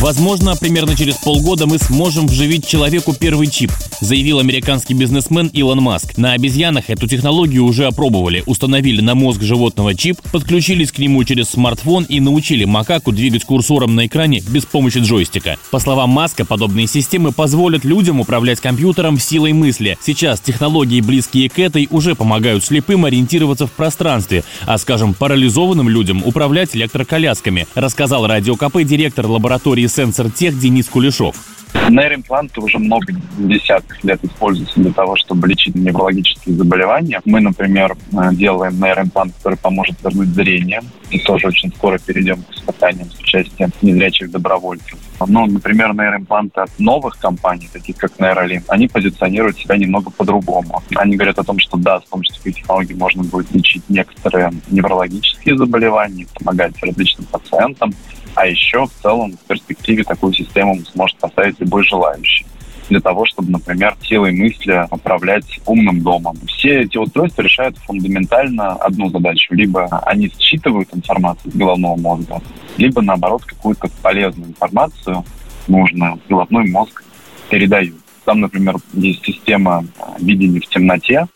Возможно, примерно через полгода мы сможем вживить человеку первый чип, заявил американский бизнесмен Илон Маск. На обезьянах эту технологию уже опробовали, установили на мозг животного чип, подключились к нему через смартфон и научили макаку двигать курсором на экране без помощи джойстика. По словам Маска, подобные системы позволят людям управлять компьютером силой мысли. Сейчас технологии, близкие к этой, уже помогают слепым ориентироваться в пространстве, а, скажем, парализованным людям управлять электроколясками, рассказал Радио КП директор лаборатории сенсор тех Денис Кулешов. Нейроимпланты уже много десятков лет используются для того, чтобы лечить неврологические заболевания. Мы, например, э, делаем нейроимплант, который поможет вернуть зрение. И тоже очень скоро перейдем к испытаниям с участием незрячих добровольцев. Но, например, нейроимпланты от новых компаний, таких как Neuralink, они позиционируют себя немного по-другому. Они говорят о том, что да, с помощью такой технологии можно будет лечить некоторые неврологические заболевания, помогать различным пациентам, а еще в целом в перспективе такую систему сможет поставить любой желающий для того, чтобы, например, силой мысли управлять умным домом. Все эти устройства решают фундаментально одну задачу. Либо они считывают информацию из головного мозга, либо, наоборот, какую-то полезную информацию нужную головной мозг передают. Там, например, есть система видения в темноте,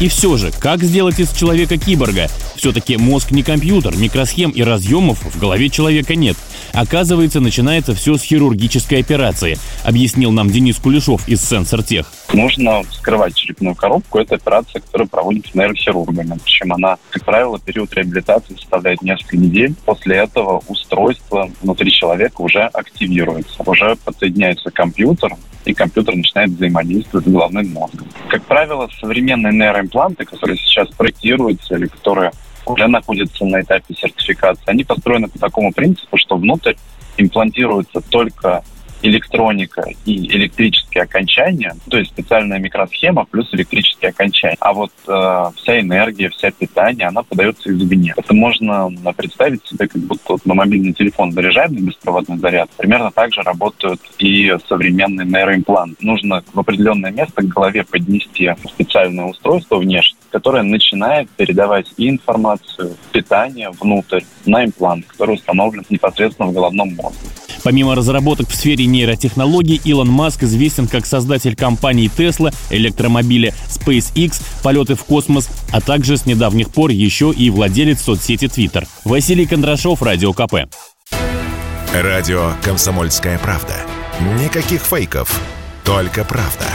и все же, как сделать из человека киборга? Все-таки мозг не компьютер, микросхем и разъемов в голове человека нет. Оказывается, начинается все с хирургической операции, объяснил нам Денис Кулешов из Сенсор Тех. Нужно вскрывать черепную коробку. Это операция, которая проводится нейрохирургами. Причем она, как правило, период реабилитации составляет несколько недель. После этого устройство внутри человека уже активируется. Уже подсоединяется компьютер, и компьютер начинает взаимодействовать с головным мозгом. Как правило, современные нейроимпланты, которые сейчас проектируются или которые уже находятся на этапе сертификации, они построены по такому принципу, что внутрь имплантируется только электроника и электрические окончания, то есть специальная микросхема плюс электрические окончания. А вот э, вся энергия, вся питание, она подается извне. Это можно представить себе, как будто вот на мобильный телефон заряжаем на беспроводной заряд. Примерно так же работают и современные нейроимпланты. Нужно в определенное место к голове поднести специальное устройство внешне, которое начинает передавать и информацию, питание внутрь на имплант, который установлен непосредственно в головном мозге. Помимо разработок в сфере нейротехнологий, Илон Маск известен как создатель компаний Tesla, электромобиля SpaceX, полеты в космос, а также с недавних пор еще и владелец соцсети Twitter. Василий Кондрашов, Радио КП. Радио «Комсомольская правда». Никаких фейков, только правда.